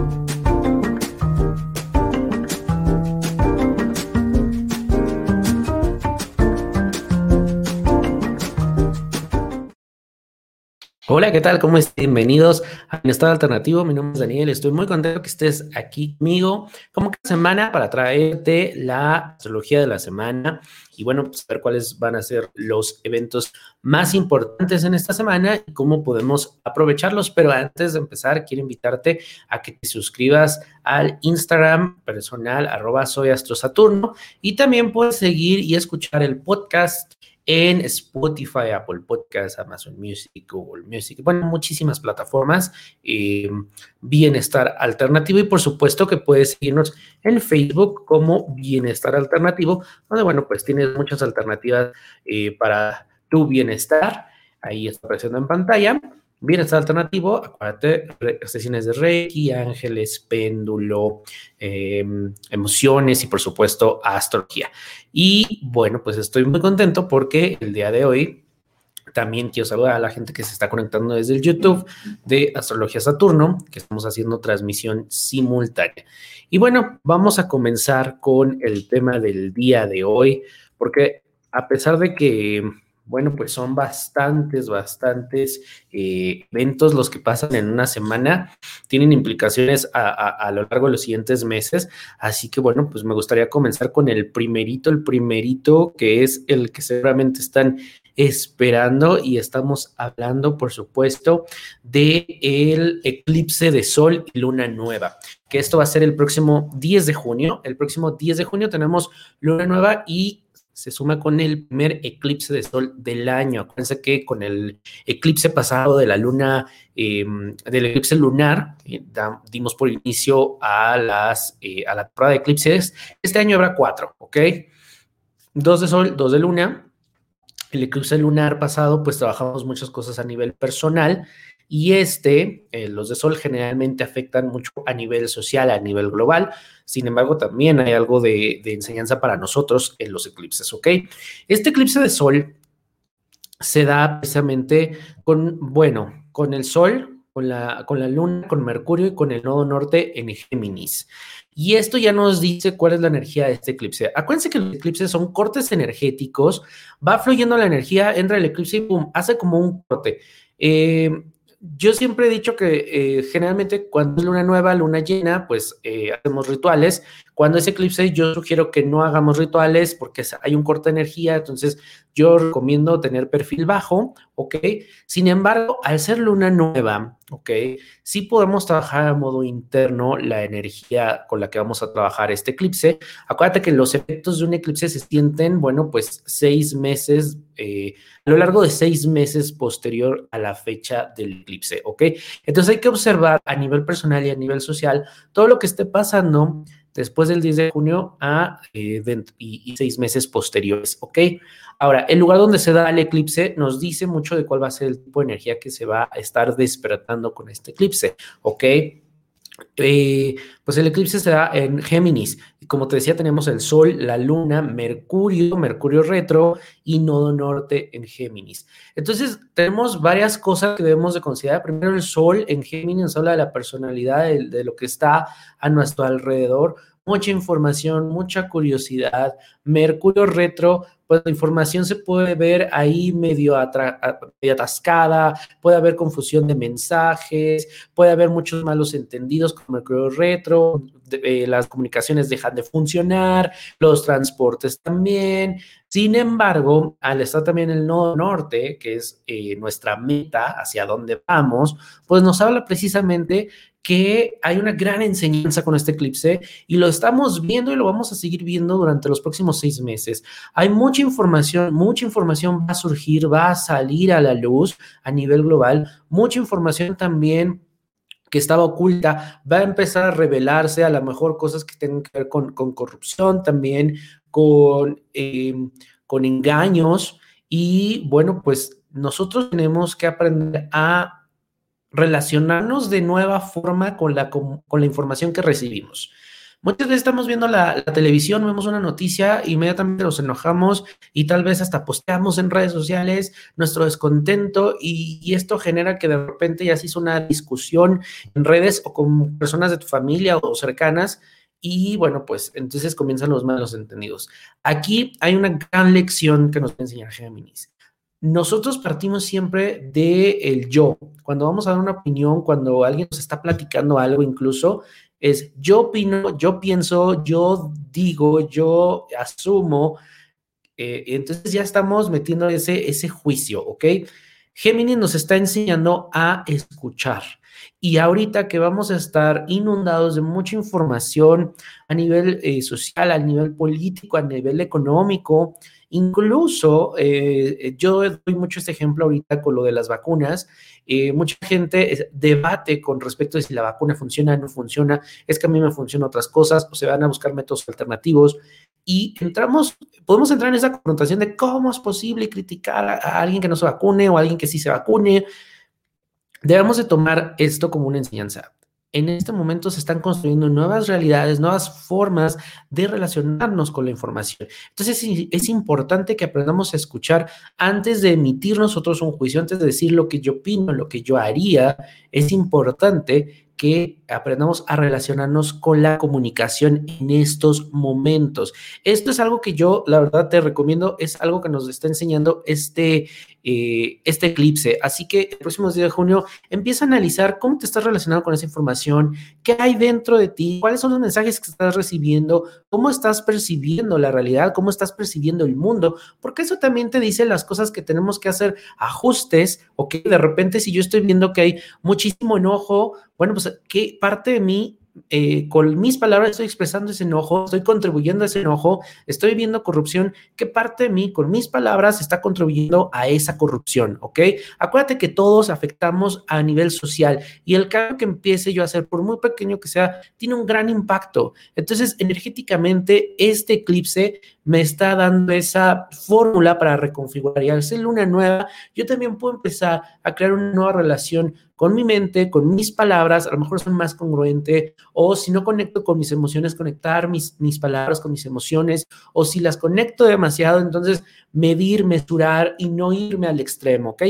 you. Hola, ¿qué tal? ¿Cómo están? Bienvenidos a estado alternativo. Mi nombre es Daniel. Estoy muy contento que estés aquí conmigo como cada semana para traerte la astrología de la semana y bueno, pues ver cuáles van a ser los eventos más importantes en esta semana y cómo podemos aprovecharlos. Pero antes de empezar, quiero invitarte a que te suscribas al Instagram personal arroba soy astrosaturno y también puedes seguir y escuchar el podcast en Spotify, Apple Podcasts, Amazon Music, Google Music, bueno, muchísimas plataformas, Bienestar Alternativo y por supuesto que puedes seguirnos en Facebook como Bienestar Alternativo, donde, bueno, pues tienes muchas alternativas eh, para tu bienestar. Ahí está apareciendo en pantalla. Bienestar alternativo, acuérdate, sesiones de Reiki, ángeles, péndulo, em, emociones y por supuesto astrología. Y bueno, pues estoy muy contento porque el día de hoy también quiero saludar a la gente que se está conectando desde el YouTube de Astrología Saturno, que estamos haciendo transmisión simultánea. Y bueno, vamos a comenzar con el tema del día de hoy, porque a pesar de que bueno, pues son bastantes, bastantes eh, eventos los que pasan en una semana, tienen implicaciones a, lo largo de los siguientes meses, así que bueno, pues me gustaría comenzar con el primerito, el primerito que es el que seguramente están esperando y estamos hablando, por supuesto, de el eclipse de sol y luna nueva, que esto va a ser el próximo 10 de junio. El próximo 10 de junio tenemos luna nueva y se suma con el primer eclipse de sol del año. Acuérdense que con el eclipse pasado de la luna, em, del eclipse lunar, eh, dimos por inicio a, las, eh, a la temporada de eclipses. Este año habrá cuatro, ¿ok? Dos de sol, dos de luna. El eclipse lunar pasado, pues trabajamos muchas cosas a nivel personal y este, eh, los de Sol generalmente afectan mucho a nivel social, a nivel global. Sin embargo, también hay algo de, enseñanza para nosotros en los eclipses, ¿ok? Este eclipse de Sol se da precisamente con, bueno, con el Sol, con la, con la Luna, con Mercurio y con el nodo norte en Géminis. Y esto ya nos dice cuál es la energía de este eclipse. Acuérdense que los eclipses son cortes energéticos, va fluyendo la energía, entra el eclipse y hace como un corte. Eh, yo siempre he dicho que eh, generalmente cuando es luna nueva, luna llena, pues eh, hacemos rituales. Cuando es eclipse, yo sugiero que no hagamos rituales porque hay un corte de energía, entonces yo recomiendo tener perfil bajo, ¿ok? Sin embargo, al ser luna nueva, ¿ok? Sí podemos trabajar a modo interno la energía con la que vamos a trabajar este eclipse. Acuérdate que los efectos de un eclipse se sienten, bueno, pues seis meses, eh, a lo largo de seis meses posterior a la fecha del eclipse, ¿ok? Entonces hay que observar a nivel personal y a nivel social todo lo que esté pasando después del 10 de junio a eh, y, seis meses posteriores, ¿ok? Ahora, el lugar donde se da el eclipse nos dice mucho de cuál va a ser el tipo de energía que se va a estar despertando con este eclipse, ¿ok? Eh, pues el eclipse se da en Géminis. Y como te decía, tenemos el Sol, la Luna, Mercurio, Mercurio retro y Nodo Norte en Géminis. Entonces, tenemos varias cosas que debemos de considerar. Primero, el Sol en Géminis nos habla de la personalidad, de lo que está a nuestro alrededor. Mucha información, mucha curiosidad. Mercurio retro pues la información se puede ver ahí medio, atascada, puede haber confusión de mensajes, puede haber muchos malos entendidos como el creo retro, eh, las comunicaciones dejan de funcionar, los transportes también. Sin embargo, al estar también el nodo norte, que es eh, nuestra meta, hacia dónde vamos, pues nos habla precisamente que hay una gran enseñanza con este eclipse y lo estamos viendo y lo vamos a seguir viendo durante los próximos seis meses. Hay mucha información, mucha información va a surgir, va a salir a la luz a nivel global, mucha información también que estaba oculta, va a empezar a revelarse a lo mejor cosas que tengan que ver con, corrupción también, con, em, con engaños y bueno, pues nosotros tenemos que aprender a relacionarnos de nueva forma con la, con la información que recibimos. Muchas veces estamos viendo la, televisión, vemos una noticia, inmediatamente nos enojamos y tal vez hasta posteamos en redes sociales nuestro descontento y, y, esto genera que de repente ya se hizo una discusión en redes o con personas de tu familia o cercanas y bueno, pues entonces comienzan los malos entendidos. Aquí hay una gran lección que nos va a enseñar Géminis. Nosotros partimos siempre de el yo. Cuando vamos a dar una opinión, cuando alguien nos está platicando algo incluso, es yo opino, yo pienso, yo digo, yo asumo. Eh, entonces ya estamos metiendo ese, ese juicio, ¿ok? Géminis nos está enseñando a escuchar. Y ahorita que vamos a estar inundados de mucha información a nivel eh, social, a nivel político, a nivel económico, incluso eh, yo doy mucho este ejemplo ahorita con lo de las vacunas. Eh, mucha gente debate con respecto de si la vacuna funciona o no funciona, es que a mí me funcionan otras cosas o se van a buscar métodos alternativos y entramos, podemos entrar en esa confrontación de cómo es posible criticar a, a alguien que no se vacune o a alguien que sí se vacune. Debemos de tomar esto como una enseñanza. En este momento se están construyendo nuevas realidades, nuevas formas de relacionarnos con la información. Entonces es, importante que aprendamos a escuchar antes de emitir nosotros un juicio, antes de decir lo que yo opino, lo que yo haría. Es importante que aprendamos a relacionarnos con la comunicación en estos momentos. Esto es algo que yo, la verdad, te recomiendo, es algo que nos está enseñando este, eh, este eclipse. Así que el próximo día de junio empieza a analizar cómo te estás relacionando con esa información, qué hay dentro de ti, cuáles son los mensajes que estás recibiendo, cómo estás percibiendo la realidad, cómo estás percibiendo el mundo, porque eso también te dice las cosas que tenemos que hacer ajustes o que de repente si yo estoy viendo que hay muchísimo enojo, bueno, pues qué parte de mí eh, con mis palabras estoy expresando ese enojo, estoy contribuyendo a ese enojo, estoy viendo corrupción, ¿qué parte de mí con mis palabras está contribuyendo a esa corrupción? ¿Ok? Acuérdate que todos afectamos a nivel social y el cambio que empiece yo a hacer, por muy pequeño que sea, tiene un gran impacto. Entonces, energéticamente, este eclipse me está dando esa fórmula para reconfigurar y al ser luna nueva, yo también puedo empezar a crear una nueva relación con mi mente, con mis palabras, a lo mejor son más congruente, o si no conecto con mis emociones, conectar mis, mis palabras con mis emociones, o si las conecto demasiado, entonces medir, mesurar y no irme al extremo, ¿ok?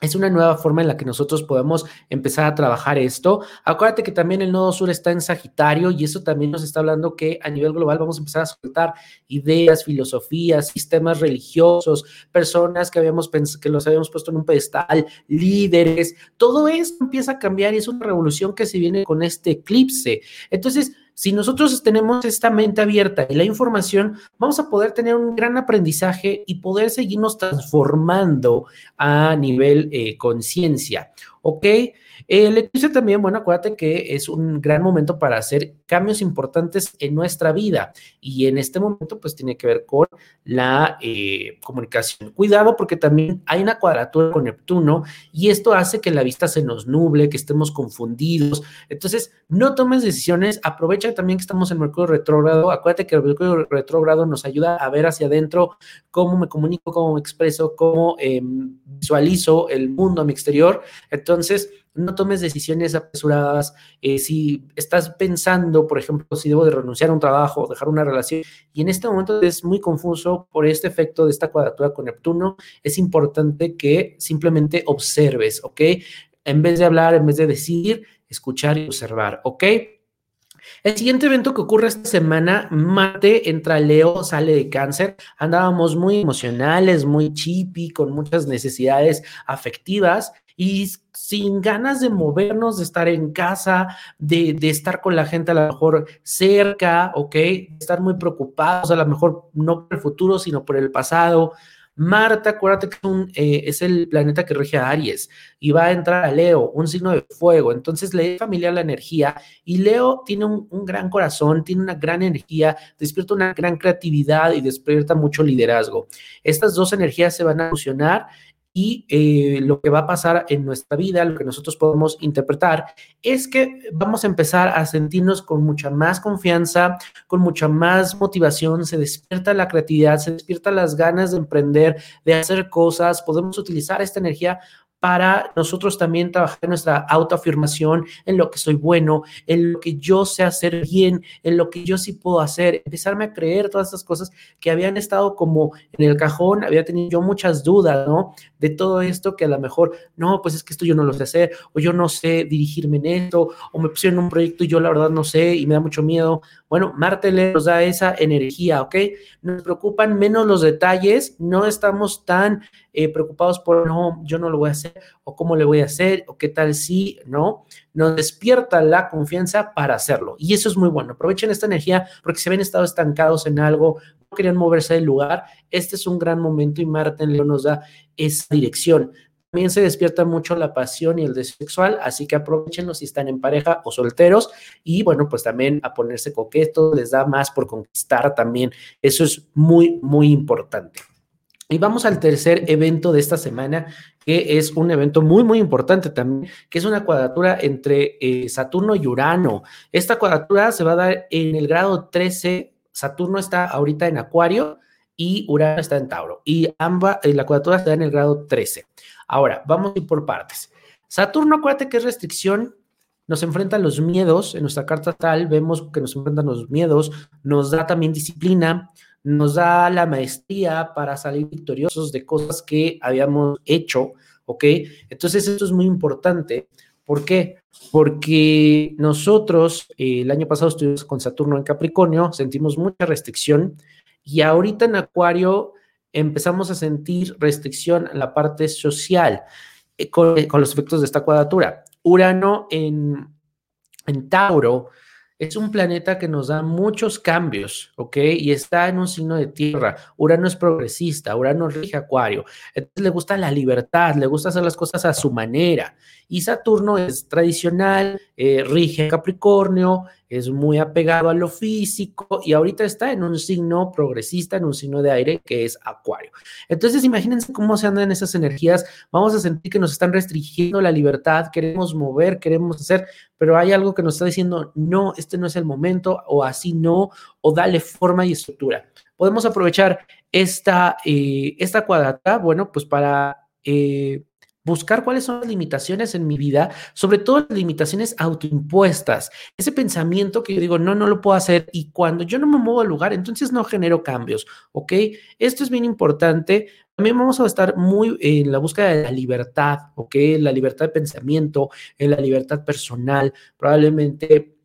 Es una nueva forma en la que nosotros podemos empezar a trabajar esto. Acuérdate que también el nodo sur está en Sagitario y eso también nos está hablando que a nivel global vamos a empezar a soltar ideas, filosofías, sistemas religiosos, personas que habíamos que los habíamos puesto en un pedestal, líderes. Todo esto empieza a cambiar y es una revolución que se viene con este eclipse. Entonces, si nosotros tenemos esta mente abierta y la información, vamos a poder tener un gran aprendizaje y poder seguirnos transformando a nivel eh, conciencia. ¿Ok? El eclipse también, bueno, acuérdate que es un gran momento para hacer cambios importantes en nuestra vida y en este momento pues tiene que ver con la eh, comunicación. Cuidado porque también hay una cuadratura con Neptuno y esto hace que la vista se nos nuble, que estemos confundidos. Entonces, no tomes decisiones, aprovecha también que estamos en Mercurio retrógrado, acuérdate que el Mercurio retrógrado nos ayuda a ver hacia adentro cómo me comunico, cómo me expreso, cómo em, visualizo el mundo a mi exterior. Entonces, no tomes decisiones apresuradas. Eh, si estás pensando, por ejemplo, si debo de renunciar a un trabajo o dejar una relación, y en este momento es muy confuso por este efecto de esta cuadratura con Neptuno, es importante que simplemente observes, ¿ok? En vez de hablar, en vez de decir, escuchar y observar, ¿ok? El siguiente evento que ocurre esta semana, Marte entra Leo, sale de cáncer. Andábamos muy emocionales, muy chippy, con muchas necesidades afectivas y sin ganas de movernos, de estar en casa, de, estar con la gente a lo mejor cerca, ¿ok? estar muy preocupados, a lo mejor no por el futuro, sino por el pasado. Marte, acuérdate que eh, es, el planeta que rige a Aries y va a entrar a Leo, un signo de fuego. Entonces le es familiar la energía y Leo tiene un, un, gran corazón, tiene una gran energía, despierta una gran creatividad y despierta mucho liderazgo. Estas dos energías se van a fusionar y eh, lo que va a pasar en nuestra vida, lo que nosotros podemos interpretar, es que vamos a empezar a sentirnos con mucha más confianza, con mucha más motivación, se despierta la creatividad, se despierta las ganas de emprender, de hacer cosas, podemos utilizar esta energía para nosotros también trabajar en nuestra autoafirmación, en lo que soy bueno, en lo que yo sé hacer bien, en lo que yo sí puedo hacer, empezarme a creer todas estas cosas que habían estado como en el cajón, había tenido yo muchas dudas, ¿no? De todo esto que a lo mejor, no, pues es que esto yo no lo sé hacer, o yo no sé dirigirme en esto, o me pusieron un proyecto y yo la verdad no sé y me da mucho miedo. Bueno, Martele nos da esa energía, ¿ok? Nos preocupan menos los detalles, no estamos tan eh, preocupados por, no, yo no lo voy a hacer, o cómo le voy a hacer, o qué tal si, ¿no? Nos despierta la confianza para hacerlo. Y eso es muy bueno. Aprovechen esta energía porque si habían estado estancados en algo, no querían moverse del lugar, este es un gran momento y Marta León nos da esa dirección. También se despierta mucho la pasión y el deseo sexual, así que aprovechenlo si están en pareja o solteros y bueno, pues también a ponerse coquetos, les da más por conquistar también. Eso es muy, muy importante. Y vamos al tercer evento de esta semana, que es un evento muy, muy importante también, que es una cuadratura entre eh, Saturno y Urano. Esta cuadratura se va a dar en el grado 13. Saturno está ahorita en Acuario y Urano está en Tauro. Y ambas, eh, la cuadratura está en el grado 13. Ahora, vamos a ir por partes. Saturno, acuérdate que es restricción, nos enfrenta a los miedos. En nuestra carta tal vemos que nos enfrentan los miedos, nos da también disciplina, nos da la maestría para salir victoriosos de cosas que habíamos hecho, ¿ok? Entonces esto es muy importante. ¿Por qué? Porque nosotros eh, el año pasado estuvimos con Saturno en Capricornio, sentimos mucha restricción y ahorita en Acuario empezamos a sentir restricción en la parte social eh, con, con, los efectos de esta cuadratura. Urano en, en Tauro es un planeta que nos da muchos cambios, ¿ok? Y está en un signo de tierra. Urano es progresista, Urano rige Acuario. Entonces le gusta la libertad, le gusta hacer las cosas a su manera. Y Saturno es tradicional, eh, rige Capricornio, es muy apegado a lo físico y ahorita está en un signo progresista, en un signo de aire que es Acuario. Entonces, imagínense cómo se andan esas energías. Vamos a sentir que nos están restringiendo la libertad, queremos mover, queremos hacer, pero hay algo que nos está diciendo, no, este no es el momento, o así no, o dale forma y estructura. Podemos aprovechar esta, eh, esta cuadrata, bueno, pues para... Eh, buscar cuáles son las limitaciones en mi vida, sobre todo las limitaciones autoimpuestas, ese pensamiento que yo digo, no, no lo puedo hacer y cuando yo no me muevo al lugar, entonces no genero cambios, ¿ok? Esto es bien importante. También vamos a estar muy en la búsqueda de la libertad, ¿ok? La libertad de pensamiento, en la libertad personal, probablemente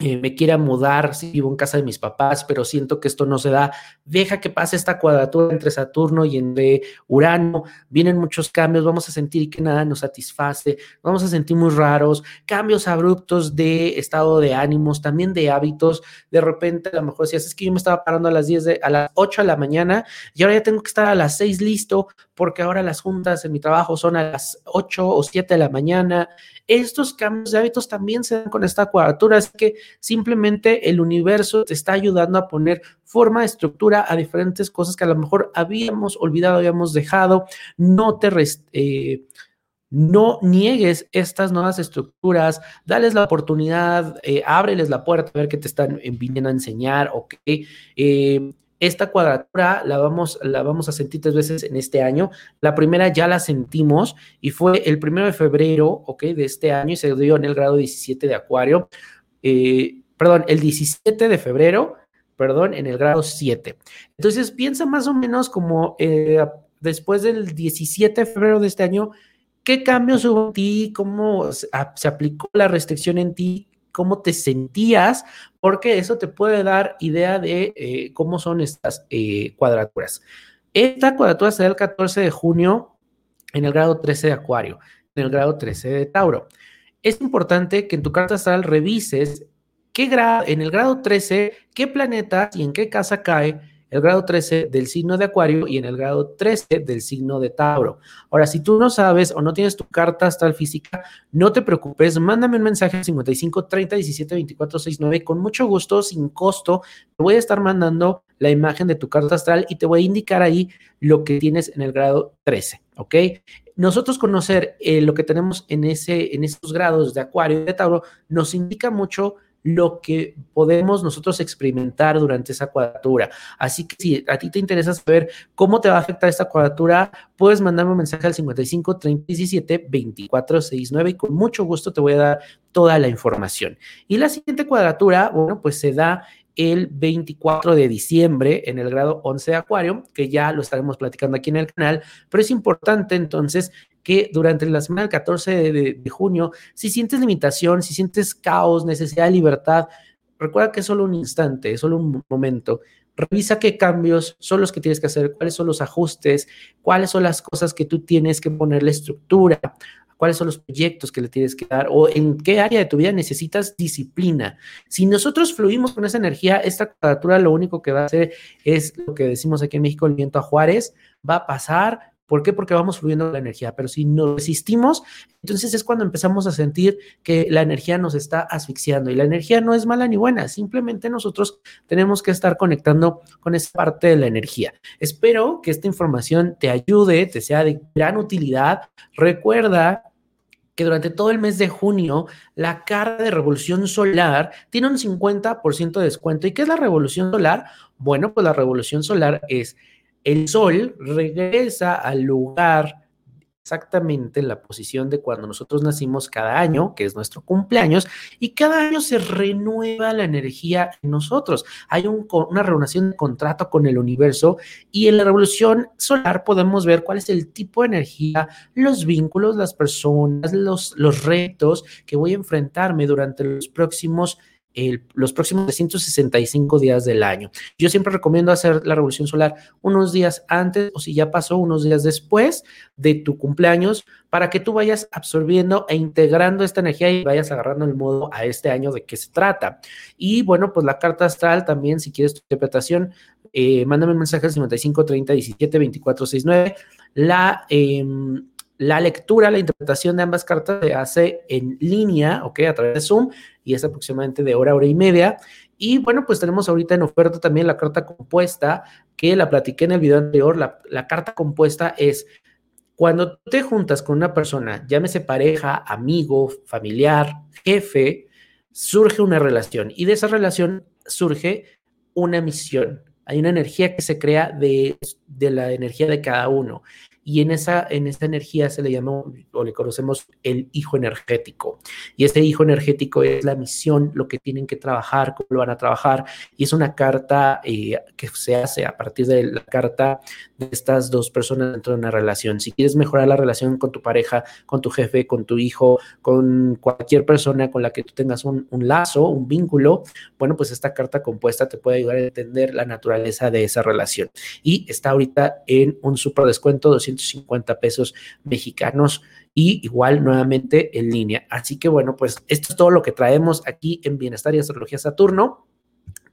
eh, me quiera mudar, si vivo en casa de mis papás, pero siento que esto no se da, deja que pase esta cuadratura entre Saturno y entre Urano, vienen muchos cambios, vamos a sentir que nada nos satisface, vamos a sentir muy raros, cambios abruptos de estado de ánimos, también de hábitos, de repente a lo mejor si es que yo me estaba parando a las 10 de, a las 8 de la mañana y ahora ya tengo que estar a las 6 listo porque ahora las juntas en mi trabajo son a las 8 o 7 de la mañana, estos cambios de hábitos también se dan con esta cuadratura, es que simplemente el universo te está ayudando a poner forma, estructura a diferentes cosas que a lo mejor habíamos olvidado, habíamos dejado, no te... Eh, no niegues estas nuevas estructuras, dales la oportunidad, eh, ábreles la puerta a ver qué te están viniendo a enseñar. Eh, esta cuadratura la vamos, la vamos a sentir tres veces en este año. La primera ya la sentimos y fue el primero de febrero, ¿ok? De este año y se dio en el grado 17 de Acuario. Eh, perdón, el 17 de febrero, perdón, en el grado 7. Entonces piensa más o menos como eh, después del 17 de febrero de este año, ¿qué cambios hubo en ti? ¿Cómo se aplicó la restricción en ti? cómo te sentías, porque eso te puede dar idea de eh, cómo son estas cuadraturas. Esta cuadratura se da el 14 de junio en el grado 13 de Acuario, en el grado 13 de Tauro. Es importante que en tu carta astral revises qué grado, en el grado 13, qué planeta y en qué casa cae el grado 13 del signo de Acuario y en el grado 13 del signo de Tauro. Ahora, si tú no sabes o no tienes tu carta astral física, no te preocupes, mándame un mensaje al 55 30 17 24 69. Con mucho gusto, sin costo, te voy a estar mandando la imagen de tu carta astral y te voy a indicar ahí lo que tienes en el grado 13, ¿ok? Nosotros conocer eh, lo que tenemos en, ese, en esos grados de Acuario y de Tauro nos indica mucho lo que podemos nosotros experimentar durante esa cuadratura. Así que si a ti te interesa saber cómo te va a afectar esta cuadratura, puedes mandarme un mensaje al 55 30 17 24 69 y con mucho gusto te voy a dar toda la información. Y la siguiente cuadratura, bueno, pues se da el 24 de diciembre en el grado 11 de Acuario, que ya lo estaremos platicando aquí en el canal, pero es importante entonces que durante la semana del 14 de, junio, si sientes limitación, si sientes caos, necesidad de libertad, recuerda que es solo un instante, es solo un momento. Revisa qué cambios son los que tienes que hacer, cuáles son los ajustes, cuáles son las cosas que tú tienes que ponerle estructura, cuáles son los proyectos que le tienes que dar o en qué área de tu vida necesitas disciplina. Si nosotros fluimos con esa energía, esta cuadratura lo único que va a hacer es lo que decimos aquí en México, el viento a Juárez, va a pasar. ¿Por qué? Porque vamos fluyendo la energía. Pero si nos resistimos, entonces es cuando empezamos a sentir que la energía nos está asfixiando. Y la energía no es mala ni buena, simplemente nosotros tenemos que estar conectando con esa parte de la energía. Espero que esta información te ayude, te sea de gran utilidad. Recuerda que durante todo el mes de junio la carta de revolución solar tiene un 50% de descuento. ¿Y qué es la revolución solar? Bueno, pues la revolución solar es el sol regresa al lugar exactamente en la posición de cuando nosotros nacimos cada año, que es nuestro cumpleaños, y cada año se renueva la energía en nosotros. Hay una renovación de contrato con el universo y en la revolución solar podemos ver cuál es el tipo de energía, los vínculos, las personas, los, los retos que voy a enfrentarme durante los próximos los próximos 365 días del año. Yo siempre recomiendo hacer la revolución solar unos días antes o si ya pasó unos días después de tu cumpleaños para que tú vayas absorbiendo e integrando esta energía y vayas agarrando el modo a este año de qué se trata. Y bueno, pues la carta astral también, si quieres tu interpretación, eh, mándame un mensaje al 55 30 17 24 69. La... Eh, la lectura, la interpretación de ambas cartas se hace en línea, ¿ok? A través de Zoom y es aproximadamente de hora, hora y media. Y bueno, pues tenemos ahorita en oferta también la carta compuesta, que la platiqué en el video anterior. La, carta compuesta es cuando te juntas con una persona, llámese pareja, amigo, familiar, jefe, surge una relación y de esa relación surge una misión. Hay una energía que se crea de, de la energía de cada uno y en esa, en esa energía se le llama o le conocemos el hijo energético. Y ese hijo energético es la misión, lo que tienen que trabajar, cómo lo van a trabajar. Y es una carta eh, que se hace a partir de la carta de estas dos personas dentro de una relación. Si quieres mejorar la relación con tu pareja, con tu jefe, con tu hijo, con cualquier persona con la que tú tengas un, un lazo, un vínculo, bueno, pues esta carta compuesta te puede ayudar a entender la naturaleza de esa relación. Y está ahorita en un super descuento, 200 150 pesos mexicanos y igual nuevamente en línea. Así que bueno, pues esto es todo lo que traemos aquí en Bienestar y Astrología Saturno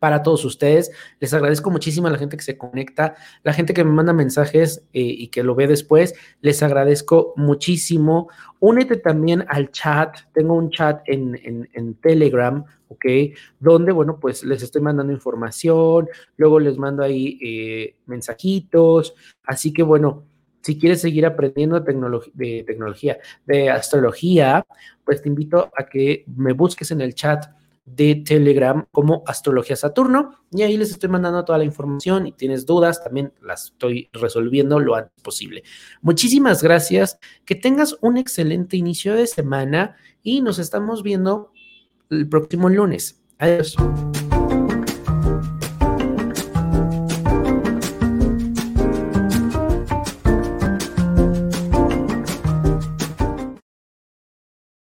para todos ustedes. Les agradezco muchísimo a la gente que se conecta, la gente que me manda mensajes eh, y que lo ve después. Les agradezco muchísimo. Únete también al chat. Tengo un chat en, en, Telegram, ¿ok? Donde, bueno, pues les estoy mandando información, luego les mando ahí eh, mensajitos. Así que, bueno, si quieres seguir aprendiendo de, tecnología, de astrología, pues te invito a que me busques en el chat de Telegram como Astrología Saturno y ahí les estoy mandando toda la información y tienes dudas, también las estoy resolviendo lo antes posible. Muchísimas gracias, que tengas un excelente inicio de semana y nos estamos viendo el próximo lunes. Adiós.